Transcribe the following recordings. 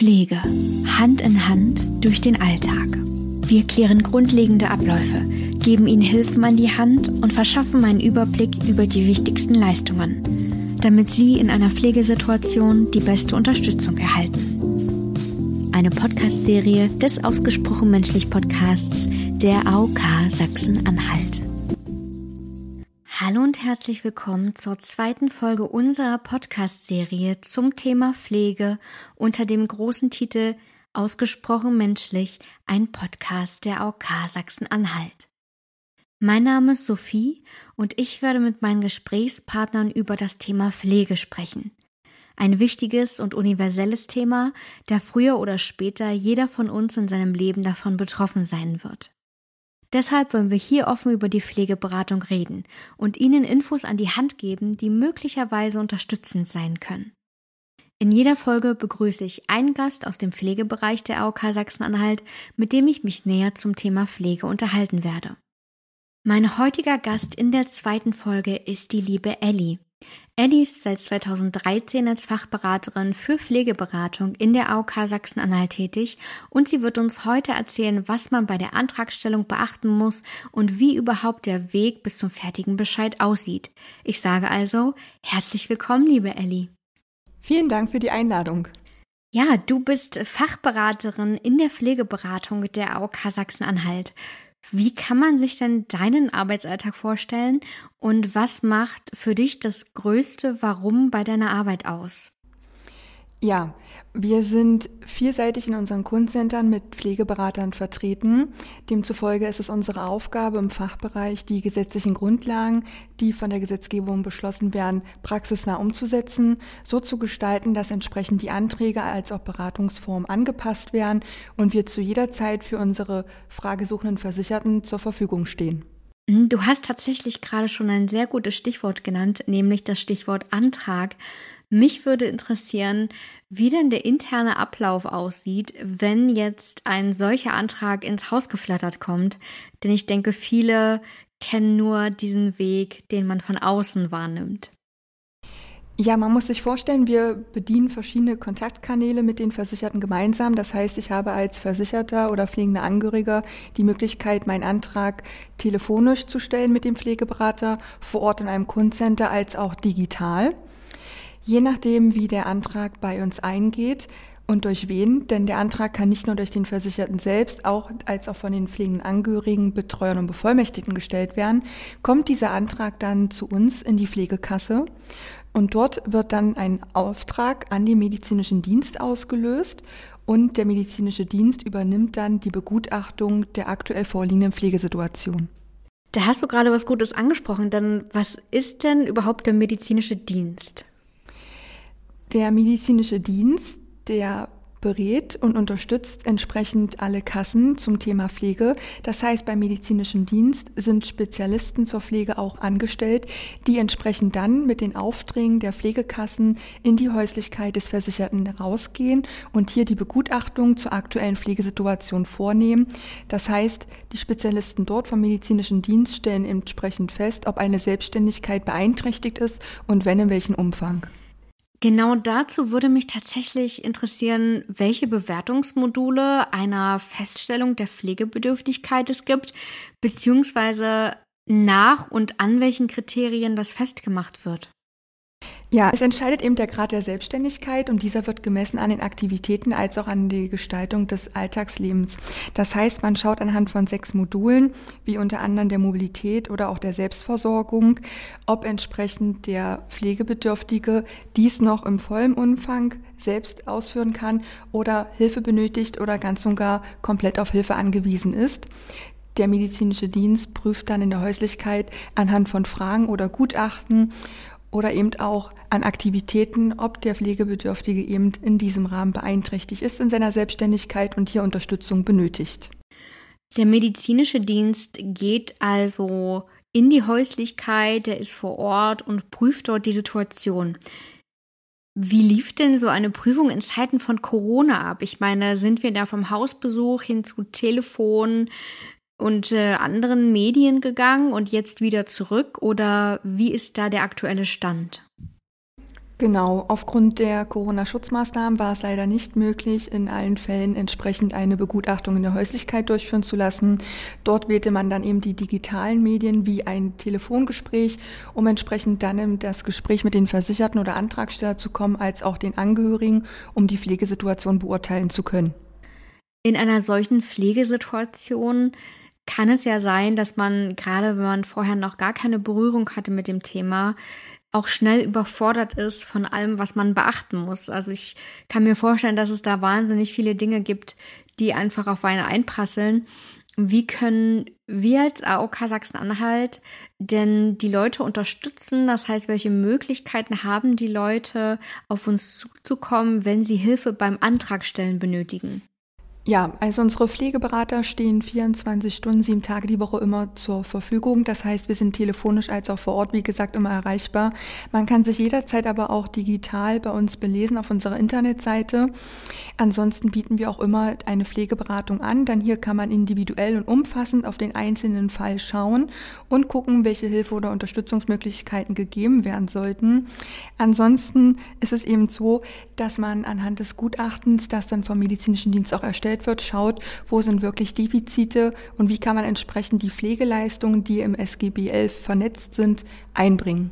Pflege. Hand in Hand durch den Alltag. Wir klären grundlegende Abläufe, geben Ihnen Hilfen an die Hand und verschaffen einen Überblick über die wichtigsten Leistungen, damit Sie in einer Pflegesituation die beste Unterstützung erhalten. Eine Podcast-Serie des Ausgesprochen Menschlich Podcasts der AOK Sachsen-Anhalt. Hallo und herzlich willkommen zur zweiten Folge unserer Podcast-Serie zum Thema Pflege unter dem großen Titel Ausgesprochen menschlich, ein Podcast der AOK Sachsen-Anhalt. Mein Name ist Sophie und ich werde mit meinen Gesprächspartnern über das Thema Pflege sprechen. Ein wichtiges und universelles Thema, da früher oder später jeder von uns in seinem Leben davon betroffen sein wird. Deshalb wollen wir hier offen über die Pflegeberatung reden und Ihnen Infos an die Hand geben, die möglicherweise unterstützend sein können. In jeder Folge begrüße ich einen Gast aus dem Pflegebereich der AOK Sachsen-Anhalt, mit dem ich mich näher zum Thema Pflege unterhalten werde. Mein heutiger Gast in der zweiten Folge ist die liebe Ellie. Ellie ist seit 2013 als Fachberaterin für Pflegeberatung in der AOK Sachsen-Anhalt tätig und sie wird uns heute erzählen, was man bei der Antragstellung beachten muss und wie überhaupt der Weg bis zum fertigen Bescheid aussieht. Ich sage also, herzlich willkommen, liebe Ellie. Vielen Dank für die Einladung. Ja, du bist Fachberaterin in der Pflegeberatung der AOK Sachsen-Anhalt. Wie kann man sich denn deinen Arbeitsalltag vorstellen und was macht für dich das größte Warum bei deiner Arbeit aus? Ja, wir sind vielseitig in unseren Kundenzentren mit Pflegeberatern vertreten. Demzufolge ist es unsere Aufgabe im Fachbereich, die gesetzlichen Grundlagen, die von der Gesetzgebung beschlossen werden, praxisnah umzusetzen, so zu gestalten, dass entsprechend die Anträge als auch Beratungsform angepasst werden und wir zu jeder Zeit für unsere fragesuchenden Versicherten zur Verfügung stehen. Hm, du hast tatsächlich gerade schon ein sehr gutes Stichwort genannt, nämlich das Stichwort Antrag. Mich würde interessieren, wie denn der interne Ablauf aussieht, wenn jetzt ein solcher Antrag ins Haus geflattert kommt. Denn ich denke, viele kennen nur diesen Weg, den man von außen wahrnimmt. Ja, man muss sich vorstellen, wir bedienen verschiedene Kontaktkanäle mit den Versicherten gemeinsam. Das heißt, ich habe als Versicherter oder pflegender Angehöriger die Möglichkeit, meinen Antrag telefonisch zu stellen mit dem Pflegeberater, vor Ort in einem Kundcenter als auch digital. Je nachdem, wie der Antrag bei uns eingeht und durch wen, denn der Antrag kann nicht nur durch den Versicherten selbst, auch als auch von den pflegenden Angehörigen, Betreuern und Bevollmächtigten gestellt werden, kommt dieser Antrag dann zu uns in die Pflegekasse und dort wird dann ein Auftrag an den medizinischen Dienst ausgelöst und der medizinische Dienst übernimmt dann die Begutachtung der aktuell vorliegenden Pflegesituation. Da hast du gerade was Gutes angesprochen, denn was ist denn überhaupt der medizinische Dienst? Der medizinische Dienst, der berät und unterstützt entsprechend alle Kassen zum Thema Pflege. Das heißt, beim medizinischen Dienst sind Spezialisten zur Pflege auch angestellt, die entsprechend dann mit den Aufträgen der Pflegekassen in die Häuslichkeit des Versicherten rausgehen und hier die Begutachtung zur aktuellen Pflegesituation vornehmen. Das heißt, die Spezialisten dort vom medizinischen Dienst stellen entsprechend fest, ob eine Selbstständigkeit beeinträchtigt ist und wenn in welchem Umfang. Genau dazu würde mich tatsächlich interessieren, welche Bewertungsmodule einer Feststellung der Pflegebedürftigkeit es gibt, beziehungsweise nach und an welchen Kriterien das festgemacht wird. Ja, es entscheidet eben der Grad der Selbstständigkeit und dieser wird gemessen an den Aktivitäten als auch an die Gestaltung des Alltagslebens. Das heißt, man schaut anhand von sechs Modulen, wie unter anderem der Mobilität oder auch der Selbstversorgung, ob entsprechend der Pflegebedürftige dies noch im vollen Umfang selbst ausführen kann oder Hilfe benötigt oder ganz und gar komplett auf Hilfe angewiesen ist. Der medizinische Dienst prüft dann in der Häuslichkeit anhand von Fragen oder Gutachten oder eben auch an Aktivitäten, ob der Pflegebedürftige eben in diesem Rahmen beeinträchtigt ist in seiner Selbstständigkeit und hier Unterstützung benötigt. Der medizinische Dienst geht also in die Häuslichkeit, der ist vor Ort und prüft dort die Situation. Wie lief denn so eine Prüfung in Zeiten von Corona ab? Ich meine, sind wir da vom Hausbesuch hin zu Telefon, und äh, anderen Medien gegangen und jetzt wieder zurück oder wie ist da der aktuelle Stand? Genau, aufgrund der Corona-Schutzmaßnahmen war es leider nicht möglich, in allen Fällen entsprechend eine Begutachtung in der Häuslichkeit durchführen zu lassen. Dort wählte man dann eben die digitalen Medien wie ein Telefongespräch, um entsprechend dann in das Gespräch mit den Versicherten oder Antragsteller zu kommen, als auch den Angehörigen, um die Pflegesituation beurteilen zu können. In einer solchen Pflegesituation kann es ja sein, dass man, gerade wenn man vorher noch gar keine Berührung hatte mit dem Thema, auch schnell überfordert ist von allem, was man beachten muss. Also ich kann mir vorstellen, dass es da wahnsinnig viele Dinge gibt, die einfach auf eine einprasseln. Wie können wir als AOK Sachsen-Anhalt denn die Leute unterstützen? Das heißt, welche Möglichkeiten haben die Leute, auf uns zuzukommen, wenn sie Hilfe beim Antragstellen benötigen? Ja, also unsere Pflegeberater stehen 24 Stunden, sieben Tage die Woche immer zur Verfügung. Das heißt, wir sind telefonisch als auch vor Ort, wie gesagt, immer erreichbar. Man kann sich jederzeit aber auch digital bei uns belesen auf unserer Internetseite. Ansonsten bieten wir auch immer eine Pflegeberatung an. Dann hier kann man individuell und umfassend auf den einzelnen Fall schauen und gucken, welche Hilfe oder Unterstützungsmöglichkeiten gegeben werden sollten. Ansonsten ist es eben so, dass man anhand des Gutachtens, das dann vom medizinischen Dienst auch erstellt erstellt wird, schaut, wo sind wirklich Defizite und wie kann man entsprechend die Pflegeleistungen, die im SGB 11 vernetzt sind, einbringen.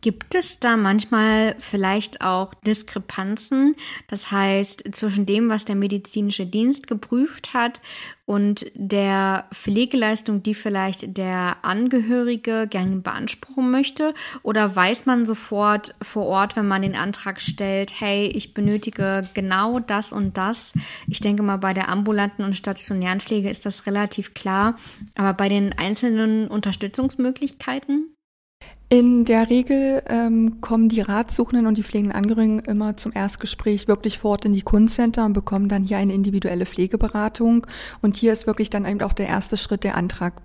Gibt es da manchmal vielleicht auch Diskrepanzen? Das heißt, zwischen dem, was der medizinische Dienst geprüft hat und der Pflegeleistung, die vielleicht der Angehörige gerne beanspruchen möchte? Oder weiß man sofort vor Ort, wenn man den Antrag stellt, hey, ich benötige genau das und das? Ich denke mal, bei der ambulanten und stationären Pflege ist das relativ klar. Aber bei den einzelnen Unterstützungsmöglichkeiten? In der Regel ähm, kommen die Ratsuchenden und die pflegenden Angehörigen immer zum Erstgespräch wirklich fort in die Kunstcenter und bekommen dann hier eine individuelle Pflegeberatung. Und hier ist wirklich dann eben auch der erste Schritt der Antrag.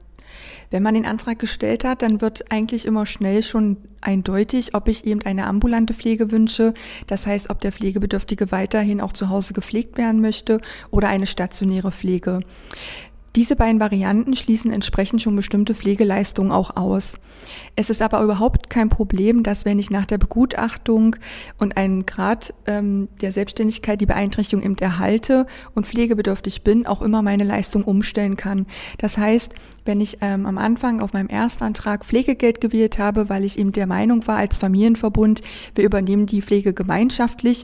Wenn man den Antrag gestellt hat, dann wird eigentlich immer schnell schon eindeutig, ob ich eben eine ambulante Pflege wünsche. Das heißt, ob der Pflegebedürftige weiterhin auch zu Hause gepflegt werden möchte oder eine stationäre Pflege. Diese beiden Varianten schließen entsprechend schon bestimmte Pflegeleistungen auch aus. Es ist aber überhaupt kein Problem, dass wenn ich nach der Begutachtung und einen Grad ähm, der Selbstständigkeit die Beeinträchtigung eben erhalte und pflegebedürftig bin, auch immer meine Leistung umstellen kann. Das heißt, wenn ich ähm, am Anfang auf meinem Erstantrag Pflegegeld gewählt habe, weil ich eben der Meinung war als Familienverbund, wir übernehmen die Pflege gemeinschaftlich,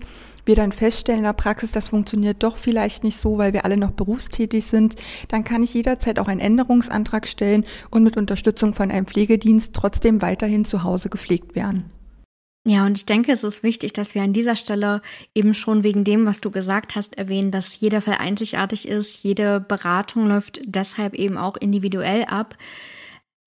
wir dann feststellen in der Praxis, das funktioniert doch vielleicht nicht so, weil wir alle noch berufstätig sind, dann kann ich jederzeit auch einen Änderungsantrag stellen und mit Unterstützung von einem Pflegedienst trotzdem weiterhin zu Hause gepflegt werden. Ja, und ich denke, es ist wichtig, dass wir an dieser Stelle eben schon wegen dem, was du gesagt hast, erwähnen, dass jeder Fall einzigartig ist. Jede Beratung läuft deshalb eben auch individuell ab.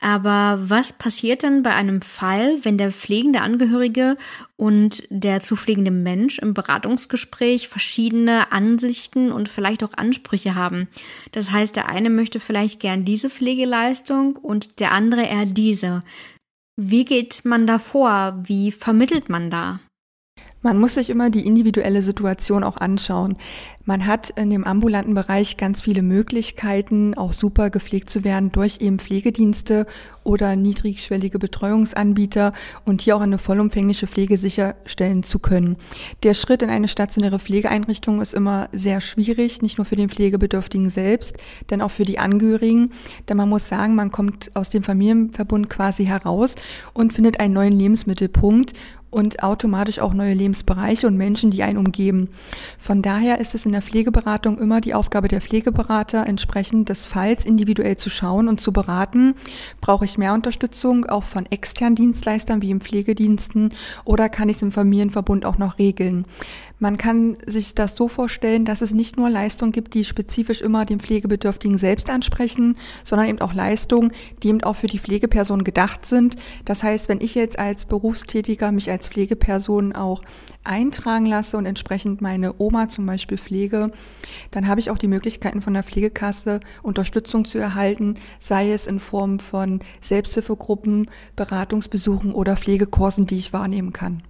Aber was passiert denn bei einem Fall, wenn der pflegende Angehörige und der zu pflegende Mensch im Beratungsgespräch verschiedene Ansichten und vielleicht auch Ansprüche haben? Das heißt, der eine möchte vielleicht gern diese Pflegeleistung und der andere eher diese. Wie geht man da vor? Wie vermittelt man da? Man muss sich immer die individuelle Situation auch anschauen. Man hat in dem ambulanten Bereich ganz viele Möglichkeiten, auch super gepflegt zu werden durch eben Pflegedienste oder niedrigschwellige Betreuungsanbieter und hier auch eine vollumfängliche Pflege sicherstellen zu können. Der Schritt in eine stationäre Pflegeeinrichtung ist immer sehr schwierig, nicht nur für den Pflegebedürftigen selbst, denn auch für die Angehörigen. Denn man muss sagen, man kommt aus dem Familienverbund quasi heraus und findet einen neuen Lebensmittelpunkt und automatisch auch neue Lebensbereiche und Menschen, die einen umgeben. Von daher ist es in der Pflegeberatung immer die Aufgabe der Pflegeberater, entsprechend des Falls individuell zu schauen und zu beraten. Brauche ich mehr Unterstützung auch von externen Dienstleistern wie im Pflegediensten oder kann ich es im Familienverbund auch noch regeln? Man kann sich das so vorstellen, dass es nicht nur Leistungen gibt, die spezifisch immer den Pflegebedürftigen selbst ansprechen, sondern eben auch Leistungen, die eben auch für die Pflegeperson gedacht sind. Das heißt, wenn ich jetzt als Berufstätiger mich als Pflegeperson auch eintragen lasse und entsprechend meine Oma zum Beispiel pflege, dann habe ich auch die Möglichkeiten von der Pflegekasse Unterstützung zu erhalten, sei es in Form von Selbsthilfegruppen, Beratungsbesuchen oder Pflegekursen, die ich wahrnehmen kann.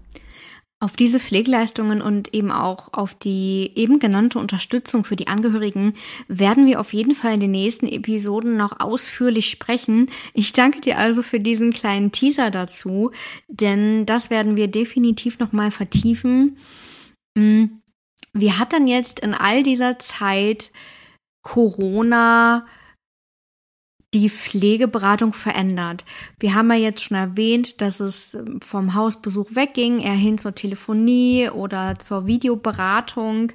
Auf diese Pflegeleistungen und eben auch auf die eben genannte Unterstützung für die Angehörigen werden wir auf jeden Fall in den nächsten Episoden noch ausführlich sprechen. Ich danke dir also für diesen kleinen Teaser dazu, denn das werden wir definitiv noch mal vertiefen. Hm, wie hat denn jetzt in all dieser Zeit Corona die Pflegeberatung verändert. Wir haben ja jetzt schon erwähnt, dass es ähm, vom Hausbesuch wegging, eher hin zur Telefonie oder zur Videoberatung.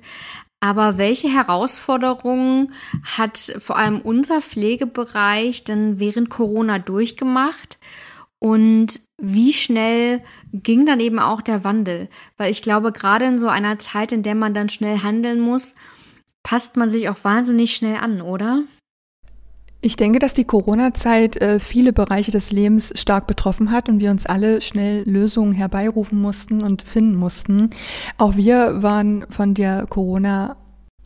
Aber welche Herausforderungen hat vor allem unser Pflegebereich denn während Corona durchgemacht? Und wie schnell ging dann eben auch der Wandel? Weil ich glaube, gerade in so einer Zeit, in der man dann schnell handeln muss, passt man sich auch wahnsinnig schnell an, oder? Ich denke, dass die Corona-Zeit äh, viele Bereiche des Lebens stark betroffen hat und wir uns alle schnell Lösungen herbeirufen mussten und finden mussten. Auch wir waren von der Corona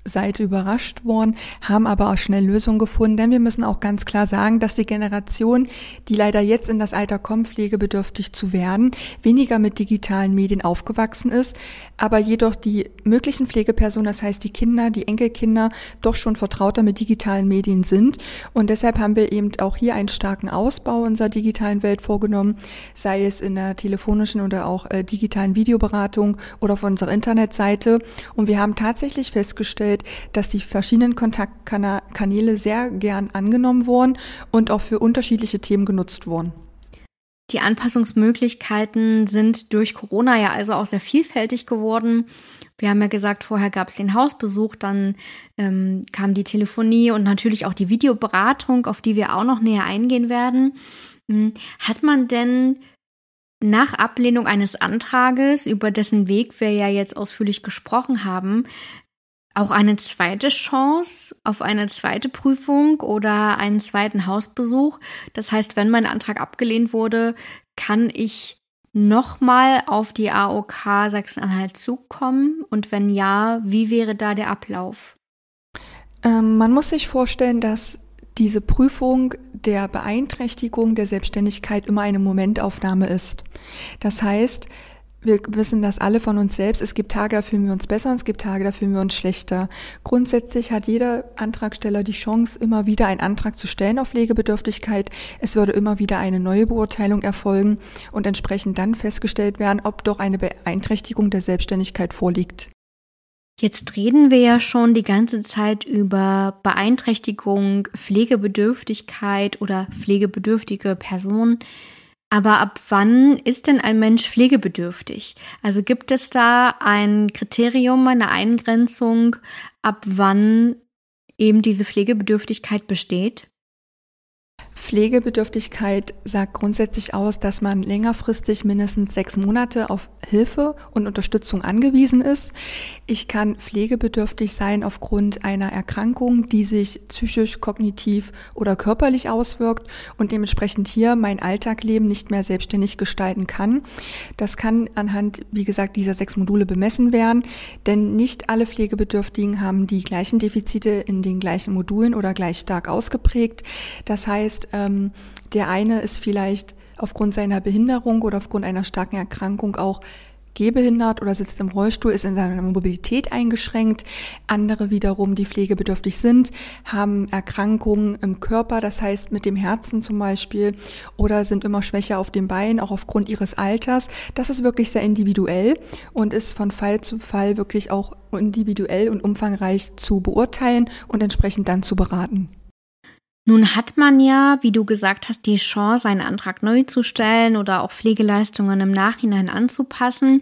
Seite überrascht worden, haben aber auch schnell Lösungen gefunden, denn wir müssen auch ganz klar sagen, dass die Generation, die leider jetzt in das Alter kommt, pflegebedürftig zu werden, weniger mit digitalen Medien aufgewachsen ist, aber jedoch die möglichen Pflegepersonen, das heißt die Kinder, die Enkelkinder, doch schon vertrauter mit digitalen Medien sind. Und deshalb haben wir eben auch hier einen starken Ausbau unserer digitalen Welt vorgenommen, sei es in der telefonischen oder auch äh, digitalen Videoberatung oder auf unserer Internetseite. Und wir haben tatsächlich festgestellt, festgestellt, dass die verschiedenen Kontaktkanäle sehr gern angenommen wurden und auch für unterschiedliche Themen genutzt wurden. Die Anpassungsmöglichkeiten sind durch Corona ja also auch sehr vielfältig geworden. Wir haben ja gesagt, vorher gab es den Hausbesuch, dann ähm, kam die Telefonie und natürlich auch die Videoberatung, auf die wir auch noch näher eingehen werden. Hm, hat man denn nach Ablehnung eines Antrages, über dessen Weg wir ja jetzt ausführlich gesprochen haben, auch eine zweite Chance auf eine zweite Prüfung oder einen zweiten Hausbesuch. Das heißt, wenn mein Antrag abgelehnt wurde, kann ich nochmal auf die AOK Sachsen-Anhalt zukommen? Und wenn ja, wie wäre da der Ablauf? Ähm, man muss sich vorstellen, dass diese Prüfung der Beeinträchtigung der Selbstständigkeit immer eine Momentaufnahme ist. Das heißt, wir wissen das alle von uns selbst. Es gibt Tage, da fühlen wir uns besser und es gibt Tage, da fühlen wir uns schlechter. Grundsätzlich hat jeder Antragsteller die Chance, immer wieder einen Antrag zu stellen auf Pflegebedürftigkeit. Es würde immer wieder eine neue Beurteilung erfolgen und entsprechend dann festgestellt werden, ob doch eine Beeinträchtigung der Selbstständigkeit vorliegt. Jetzt reden wir ja schon die ganze Zeit über Beeinträchtigung, Pflegebedürftigkeit oder pflegebedürftige Personen. Aber ab wann ist denn ein Mensch pflegebedürftig? Also gibt es da ein Kriterium, eine Eingrenzung, ab wann eben diese Pflegebedürftigkeit besteht? Pflegebedürftigkeit sagt grundsätzlich aus, dass man längerfristig mindestens sechs Monate auf Hilfe und Unterstützung angewiesen ist. Ich kann pflegebedürftig sein aufgrund einer Erkrankung, die sich psychisch, kognitiv oder körperlich auswirkt und dementsprechend hier mein Alltagleben nicht mehr selbstständig gestalten kann. Das kann anhand, wie gesagt, dieser sechs Module bemessen werden, denn nicht alle Pflegebedürftigen haben die gleichen Defizite in den gleichen Modulen oder gleich stark ausgeprägt. Das heißt, ähm, der eine ist vielleicht aufgrund seiner Behinderung oder aufgrund einer starken Erkrankung auch gehbehindert oder sitzt im Rollstuhl, ist in seiner Mobilität eingeschränkt. Andere wiederum, die pflegebedürftig sind, haben Erkrankungen im Körper, das heißt mit dem Herzen zum Beispiel, oder sind immer schwächer auf den Beinen, auch aufgrund ihres Alters. Das ist wirklich sehr individuell und ist von Fall zu Fall wirklich auch individuell und umfangreich zu beurteilen und entsprechend dann zu beraten. Nun hat man ja, wie du gesagt hast, die Chance, einen Antrag neu zu stellen oder auch Pflegeleistungen im Nachhinein anzupassen.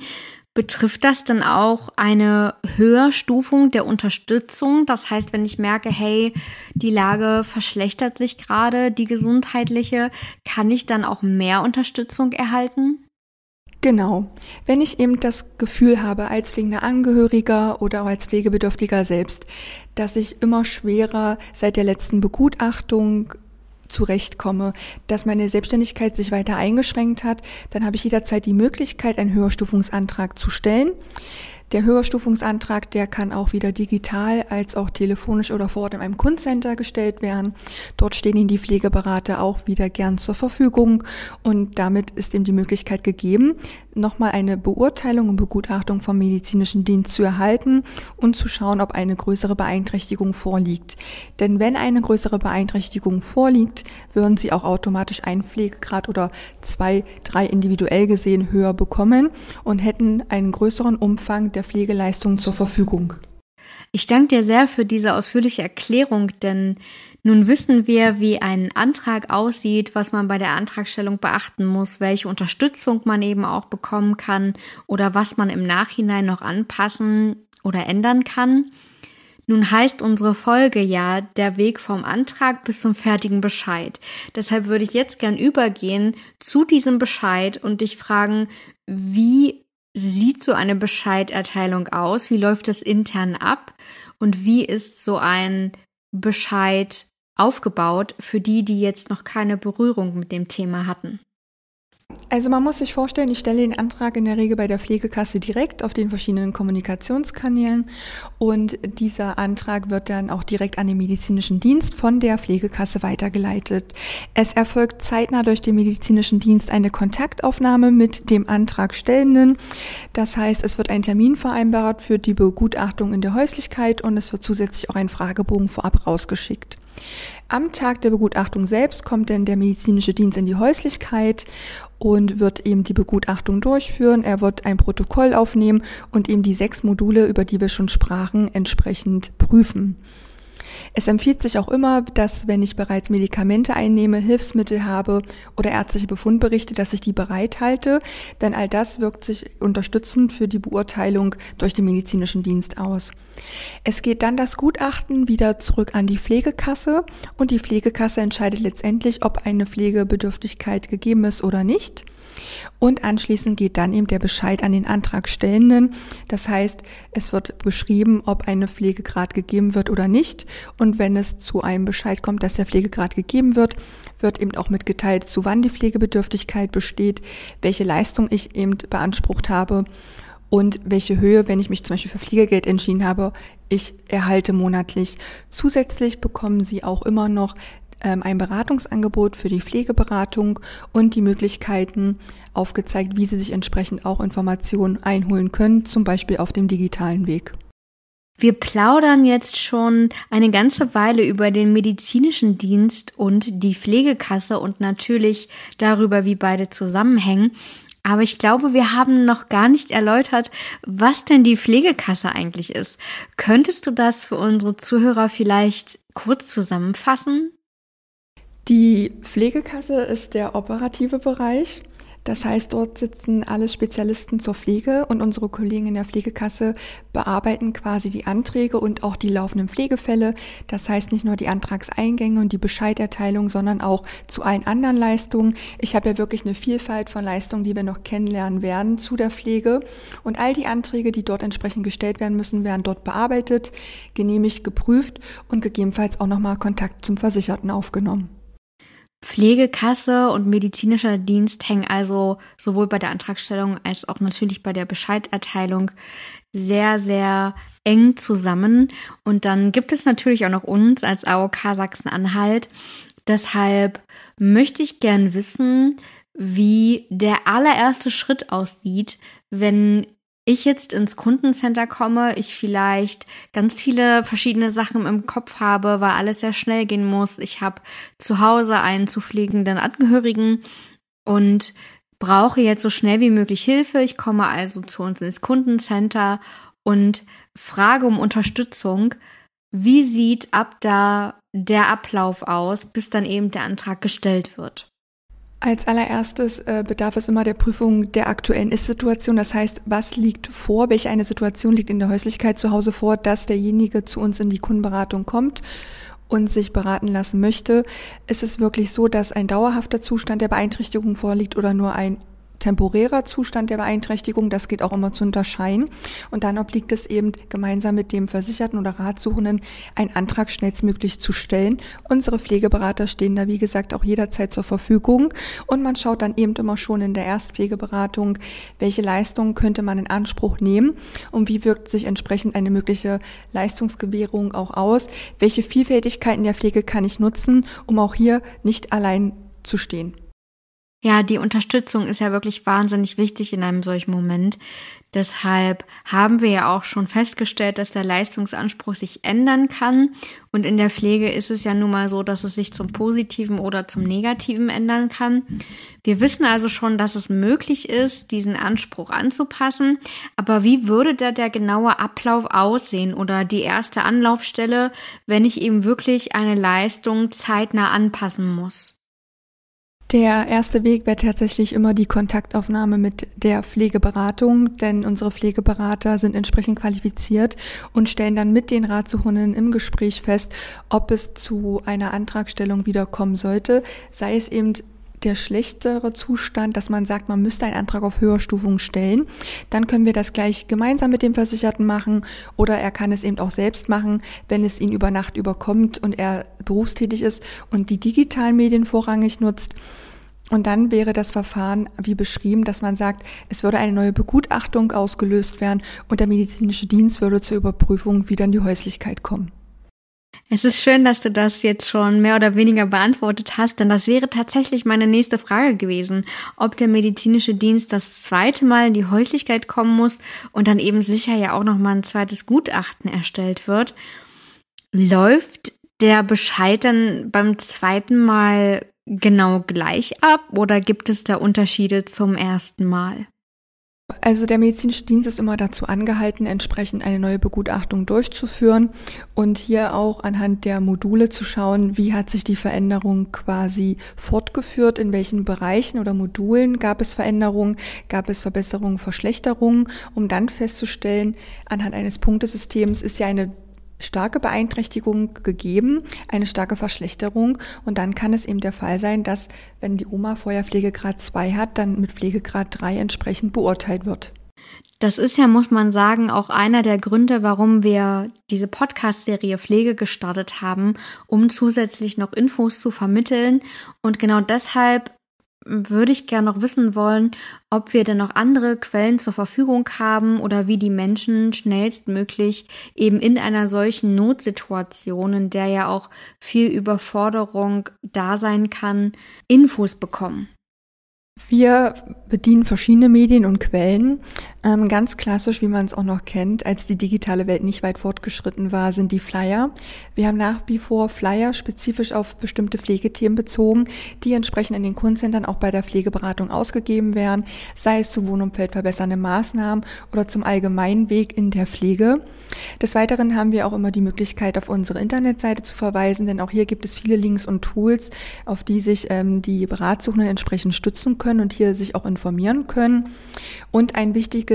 Betrifft das dann auch eine Höherstufung der Unterstützung? Das heißt, wenn ich merke, hey, die Lage verschlechtert sich gerade, die gesundheitliche, kann ich dann auch mehr Unterstützung erhalten? Genau. Wenn ich eben das Gefühl habe, als pflegender Angehöriger oder auch als Pflegebedürftiger selbst, dass ich immer schwerer seit der letzten Begutachtung zurechtkomme, dass meine Selbstständigkeit sich weiter eingeschränkt hat, dann habe ich jederzeit die Möglichkeit, einen Höherstufungsantrag zu stellen. Der Höherstufungsantrag, der kann auch wieder digital als auch telefonisch oder vor Ort in einem Kundcenter gestellt werden. Dort stehen Ihnen die Pflegeberater auch wieder gern zur Verfügung und damit ist ihm die Möglichkeit gegeben, nochmal eine Beurteilung und Begutachtung vom medizinischen Dienst zu erhalten und zu schauen, ob eine größere Beeinträchtigung vorliegt. Denn wenn eine größere Beeinträchtigung vorliegt, würden Sie auch automatisch einen Pflegegrad oder zwei, drei individuell gesehen höher bekommen und hätten einen größeren Umfang der Pflegeleistungen zur Verfügung. Ich danke dir sehr für diese ausführliche Erklärung, denn nun wissen wir, wie ein Antrag aussieht, was man bei der Antragstellung beachten muss, welche Unterstützung man eben auch bekommen kann oder was man im Nachhinein noch anpassen oder ändern kann. Nun heißt unsere Folge ja der Weg vom Antrag bis zum fertigen Bescheid. Deshalb würde ich jetzt gern übergehen zu diesem Bescheid und dich fragen, wie sieht so eine Bescheiderteilung aus? Wie läuft das intern ab? Und wie ist so ein Bescheid aufgebaut für die, die jetzt noch keine Berührung mit dem Thema hatten? Also man muss sich vorstellen, ich stelle den Antrag in der Regel bei der Pflegekasse direkt auf den verschiedenen Kommunikationskanälen und dieser Antrag wird dann auch direkt an den medizinischen Dienst von der Pflegekasse weitergeleitet. Es erfolgt zeitnah durch den medizinischen Dienst eine Kontaktaufnahme mit dem Antragstellenden. Das heißt, es wird ein Termin vereinbart für die Begutachtung in der Häuslichkeit und es wird zusätzlich auch ein Fragebogen vorab rausgeschickt. Am Tag der Begutachtung selbst kommt dann der medizinische Dienst in die Häuslichkeit und wird eben die Begutachtung durchführen. Er wird ein Protokoll aufnehmen und eben die sechs Module, über die wir schon sprachen, entsprechend prüfen. Es empfiehlt sich auch immer, dass wenn ich bereits Medikamente einnehme, Hilfsmittel habe oder ärztliche Befundberichte, dass ich die bereithalte, denn all das wirkt sich unterstützend für die Beurteilung durch den medizinischen Dienst aus. Es geht dann das Gutachten wieder zurück an die Pflegekasse und die Pflegekasse entscheidet letztendlich, ob eine Pflegebedürftigkeit gegeben ist oder nicht. Und anschließend geht dann eben der Bescheid an den Antragstellenden. Das heißt, es wird beschrieben, ob eine Pflegegrad gegeben wird oder nicht. Und wenn es zu einem Bescheid kommt, dass der Pflegegrad gegeben wird, wird eben auch mitgeteilt, zu wann die Pflegebedürftigkeit besteht, welche Leistung ich eben beansprucht habe und welche Höhe, wenn ich mich zum Beispiel für Pflegegeld entschieden habe, ich erhalte monatlich. Zusätzlich bekommen Sie auch immer noch ein Beratungsangebot für die Pflegeberatung und die Möglichkeiten aufgezeigt, wie Sie sich entsprechend auch Informationen einholen können, zum Beispiel auf dem digitalen Weg. Wir plaudern jetzt schon eine ganze Weile über den medizinischen Dienst und die Pflegekasse und natürlich darüber, wie beide zusammenhängen. Aber ich glaube, wir haben noch gar nicht erläutert, was denn die Pflegekasse eigentlich ist. Könntest du das für unsere Zuhörer vielleicht kurz zusammenfassen? Die Pflegekasse ist der operative Bereich. Das heißt, dort sitzen alle Spezialisten zur Pflege und unsere Kollegen in der Pflegekasse bearbeiten quasi die Anträge und auch die laufenden Pflegefälle. Das heißt nicht nur die Antragseingänge und die Bescheiderteilung, sondern auch zu allen anderen Leistungen. Ich habe ja wirklich eine Vielfalt von Leistungen, die wir noch kennenlernen werden zu der Pflege. Und all die Anträge, die dort entsprechend gestellt werden müssen, werden dort bearbeitet, genehmigt, geprüft und gegebenenfalls auch nochmal Kontakt zum Versicherten aufgenommen. Pflegekasse und medizinischer Dienst hängen also sowohl bei der Antragstellung als auch natürlich bei der Bescheiderteilung sehr, sehr eng zusammen. Und dann gibt es natürlich auch noch uns als AOK Sachsen-Anhalt. Deshalb möchte ich gern wissen, wie der allererste Schritt aussieht, wenn ich jetzt ins Kundencenter komme, ich vielleicht ganz viele verschiedene Sachen im Kopf habe, weil alles sehr schnell gehen muss. Ich habe zu Hause einen zu pflegenden Angehörigen und brauche jetzt so schnell wie möglich Hilfe. Ich komme also zu uns ins Kundencenter und frage um Unterstützung. Wie sieht ab da der Ablauf aus, bis dann eben der Antrag gestellt wird? Als allererstes äh, bedarf es immer der Prüfung der aktuellen Ist-Situation. Das heißt, was liegt vor, welche eine Situation liegt in der Häuslichkeit zu Hause vor, dass derjenige zu uns in die Kundenberatung kommt und sich beraten lassen möchte. Ist es wirklich so, dass ein dauerhafter Zustand der Beeinträchtigung vorliegt oder nur ein temporärer Zustand der Beeinträchtigung. Das geht auch immer zu unterscheiden. Und dann obliegt es eben gemeinsam mit dem Versicherten oder Ratsuchenden, einen Antrag schnellstmöglich zu stellen. Unsere Pflegeberater stehen da, wie gesagt, auch jederzeit zur Verfügung. Und man schaut dann eben immer schon in der Erstpflegeberatung, welche Leistungen könnte man in Anspruch nehmen und wie wirkt sich entsprechend eine mögliche Leistungsgewährung auch aus. Welche Vielfältigkeiten der Pflege kann ich nutzen, um auch hier nicht allein zu stehen. Ja, die Unterstützung ist ja wirklich wahnsinnig wichtig in einem solchen Moment. Deshalb haben wir ja auch schon festgestellt, dass der Leistungsanspruch sich ändern kann. Und in der Pflege ist es ja nun mal so, dass es sich zum Positiven oder zum Negativen ändern kann. Wir wissen also schon, dass es möglich ist, diesen Anspruch anzupassen. Aber wie würde da der genaue Ablauf aussehen oder die erste Anlaufstelle, wenn ich eben wirklich eine Leistung zeitnah anpassen muss? Der erste Weg wäre tatsächlich immer die Kontaktaufnahme mit der Pflegeberatung, denn unsere Pflegeberater sind entsprechend qualifiziert und stellen dann mit den Ratsuchenden im Gespräch fest, ob es zu einer Antragstellung wiederkommen sollte, sei es eben der schlechtere Zustand, dass man sagt, man müsste einen Antrag auf Höherstufung stellen. Dann können wir das gleich gemeinsam mit dem Versicherten machen oder er kann es eben auch selbst machen, wenn es ihn über Nacht überkommt und er berufstätig ist und die digitalen Medien vorrangig nutzt. Und dann wäre das Verfahren wie beschrieben, dass man sagt, es würde eine neue Begutachtung ausgelöst werden und der medizinische Dienst würde zur Überprüfung wieder in die Häuslichkeit kommen. Es ist schön, dass du das jetzt schon mehr oder weniger beantwortet hast, denn das wäre tatsächlich meine nächste Frage gewesen, ob der medizinische Dienst das zweite Mal in die Häuslichkeit kommen muss und dann eben sicher ja auch nochmal ein zweites Gutachten erstellt wird. Läuft der Bescheid dann beim zweiten Mal genau gleich ab oder gibt es da Unterschiede zum ersten Mal? Also der medizinische Dienst ist immer dazu angehalten, entsprechend eine neue Begutachtung durchzuführen und hier auch anhand der Module zu schauen, wie hat sich die Veränderung quasi fortgeführt, in welchen Bereichen oder Modulen gab es Veränderungen, gab es Verbesserungen, Verschlechterungen, um dann festzustellen, anhand eines Punktesystems ist ja eine starke Beeinträchtigung gegeben, eine starke Verschlechterung. Und dann kann es eben der Fall sein, dass, wenn die Oma vorher Pflegegrad 2 hat, dann mit Pflegegrad 3 entsprechend beurteilt wird. Das ist ja, muss man sagen, auch einer der Gründe, warum wir diese Podcast-Serie Pflege gestartet haben, um zusätzlich noch Infos zu vermitteln. Und genau deshalb würde ich gerne noch wissen wollen, ob wir denn noch andere Quellen zur Verfügung haben oder wie die Menschen schnellstmöglich eben in einer solchen Notsituation, in der ja auch viel Überforderung da sein kann, Infos bekommen. Wir bedienen verschiedene Medien und Quellen. Ähm, ganz klassisch, wie man es auch noch kennt, als die digitale Welt nicht weit fortgeschritten war, sind die Flyer. Wir haben nach wie vor Flyer spezifisch auf bestimmte Pflegethemen bezogen, die entsprechend in den Kundenzentren auch bei der Pflegeberatung ausgegeben werden, sei es zu Wohnumfeld verbessernde Maßnahmen oder zum allgemeinen Weg in der Pflege. Des Weiteren haben wir auch immer die Möglichkeit, auf unsere Internetseite zu verweisen, denn auch hier gibt es viele Links und Tools, auf die sich ähm, die Beratsuchenden entsprechend stützen können und hier sich auch informieren können. Und ein wichtiges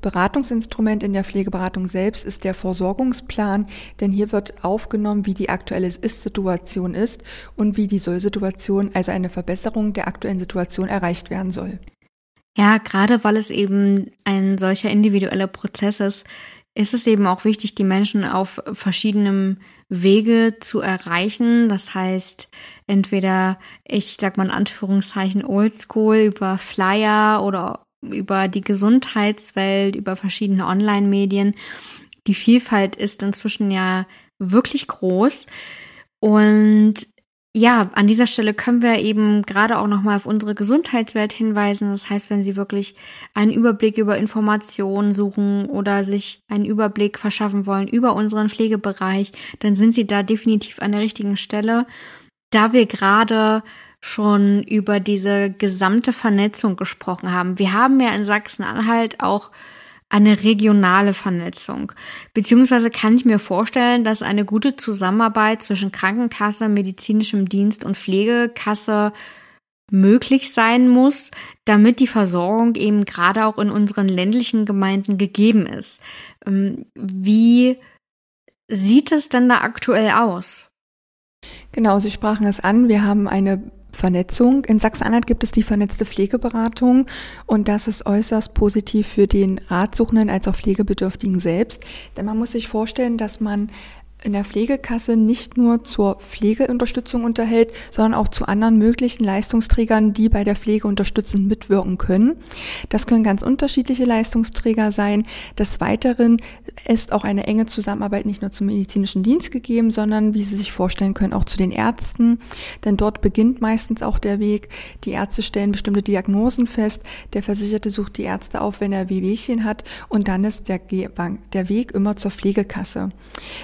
Beratungsinstrument in der Pflegeberatung selbst ist der Versorgungsplan, denn hier wird aufgenommen, wie die aktuelle Ist-Situation ist und wie die Soll-Situation, also eine Verbesserung der aktuellen Situation erreicht werden soll. Ja, gerade weil es eben ein solcher individueller Prozess ist, ist es eben auch wichtig, die Menschen auf verschiedenem Wege zu erreichen. Das heißt, entweder, ich sag mal in Anführungszeichen, oldschool über Flyer oder über die Gesundheitswelt, über verschiedene Online-Medien. Die Vielfalt ist inzwischen ja wirklich groß. Und ja, an dieser Stelle können wir eben gerade auch nochmal auf unsere Gesundheitswelt hinweisen. Das heißt, wenn Sie wirklich einen Überblick über Informationen suchen oder sich einen Überblick verschaffen wollen über unseren Pflegebereich, dann sind Sie da definitiv an der richtigen Stelle. Da wir gerade schon über diese gesamte Vernetzung gesprochen haben. Wir haben ja in Sachsen-Anhalt auch eine regionale Vernetzung. Beziehungsweise kann ich mir vorstellen, dass eine gute Zusammenarbeit zwischen Krankenkasse, medizinischem Dienst und Pflegekasse möglich sein muss, damit die Versorgung eben gerade auch in unseren ländlichen Gemeinden gegeben ist. Ähm, wie sieht es denn da aktuell aus? Genau, Sie sprachen es an. Wir haben eine Vernetzung. In Sachsen-Anhalt gibt es die vernetzte Pflegeberatung und das ist äußerst positiv für den Ratsuchenden als auch Pflegebedürftigen selbst. Denn man muss sich vorstellen, dass man in der Pflegekasse nicht nur zur Pflegeunterstützung unterhält, sondern auch zu anderen möglichen Leistungsträgern, die bei der Pflege unterstützend mitwirken können. Das können ganz unterschiedliche Leistungsträger sein. Des Weiteren ist auch eine enge Zusammenarbeit nicht nur zum medizinischen Dienst gegeben, sondern, wie Sie sich vorstellen können, auch zu den Ärzten. Denn dort beginnt meistens auch der Weg. Die Ärzte stellen bestimmte Diagnosen fest. Der Versicherte sucht die Ärzte auf, wenn er Wehwehchen hat. Und dann ist der, der Weg immer zur Pflegekasse.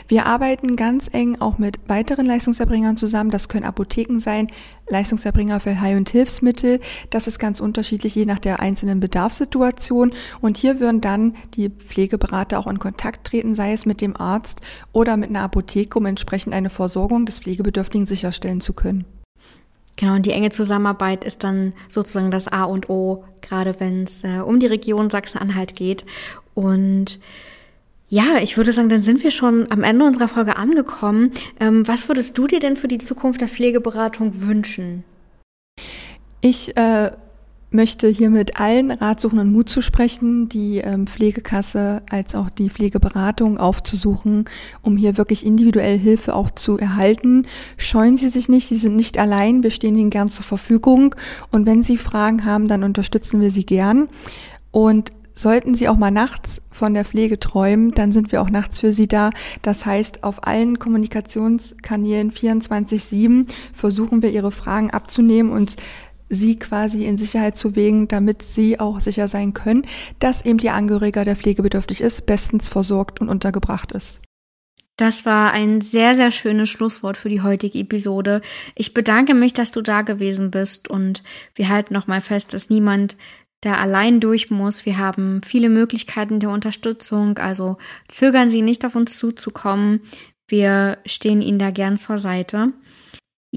Wir arbeiten arbeiten ganz eng auch mit weiteren Leistungserbringern zusammen. Das können Apotheken sein, Leistungserbringer für Heil- und Hilfsmittel. Das ist ganz unterschiedlich, je nach der einzelnen Bedarfssituation. Und hier würden dann die Pflegeberater auch in Kontakt treten, sei es mit dem Arzt oder mit einer Apotheke, um entsprechend eine Versorgung des Pflegebedürftigen sicherstellen zu können. Genau, und die enge Zusammenarbeit ist dann sozusagen das A und O, gerade wenn es äh, um die Region Sachsen-Anhalt geht. Und ja, ich würde sagen, dann sind wir schon am Ende unserer Folge angekommen. Ähm, was würdest du dir denn für die Zukunft der Pflegeberatung wünschen? Ich äh, möchte hiermit allen Ratsuchenden Mut zu sprechen, die ähm, Pflegekasse als auch die Pflegeberatung aufzusuchen, um hier wirklich individuell Hilfe auch zu erhalten. Scheuen Sie sich nicht, Sie sind nicht allein, wir stehen Ihnen gern zur Verfügung und wenn Sie Fragen haben, dann unterstützen wir Sie gern. Und Sollten Sie auch mal nachts von der Pflege träumen, dann sind wir auch nachts für Sie da. Das heißt, auf allen Kommunikationskanälen 24-7 versuchen wir Ihre Fragen abzunehmen und Sie quasi in Sicherheit zu wägen, damit Sie auch sicher sein können, dass eben Ihr Angehöriger, der pflegebedürftig ist, bestens versorgt und untergebracht ist. Das war ein sehr, sehr schönes Schlusswort für die heutige Episode. Ich bedanke mich, dass du da gewesen bist und wir halten nochmal fest, dass niemand da allein durch muss. Wir haben viele Möglichkeiten der Unterstützung, also zögern Sie nicht auf uns zuzukommen. Wir stehen Ihnen da gern zur Seite.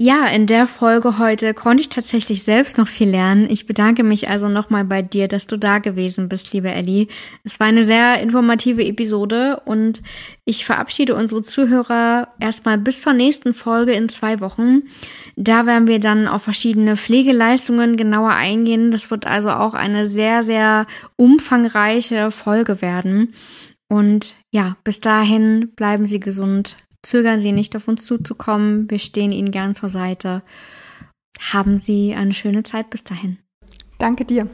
Ja, in der Folge heute konnte ich tatsächlich selbst noch viel lernen. Ich bedanke mich also nochmal bei dir, dass du da gewesen bist, liebe Ellie. Es war eine sehr informative Episode und ich verabschiede unsere Zuhörer erstmal bis zur nächsten Folge in zwei Wochen. Da werden wir dann auf verschiedene Pflegeleistungen genauer eingehen. Das wird also auch eine sehr, sehr umfangreiche Folge werden. Und ja, bis dahin bleiben Sie gesund, Zögern Sie nicht auf uns zuzukommen. Wir stehen Ihnen gern zur Seite. Haben Sie eine schöne Zeit bis dahin. Danke dir.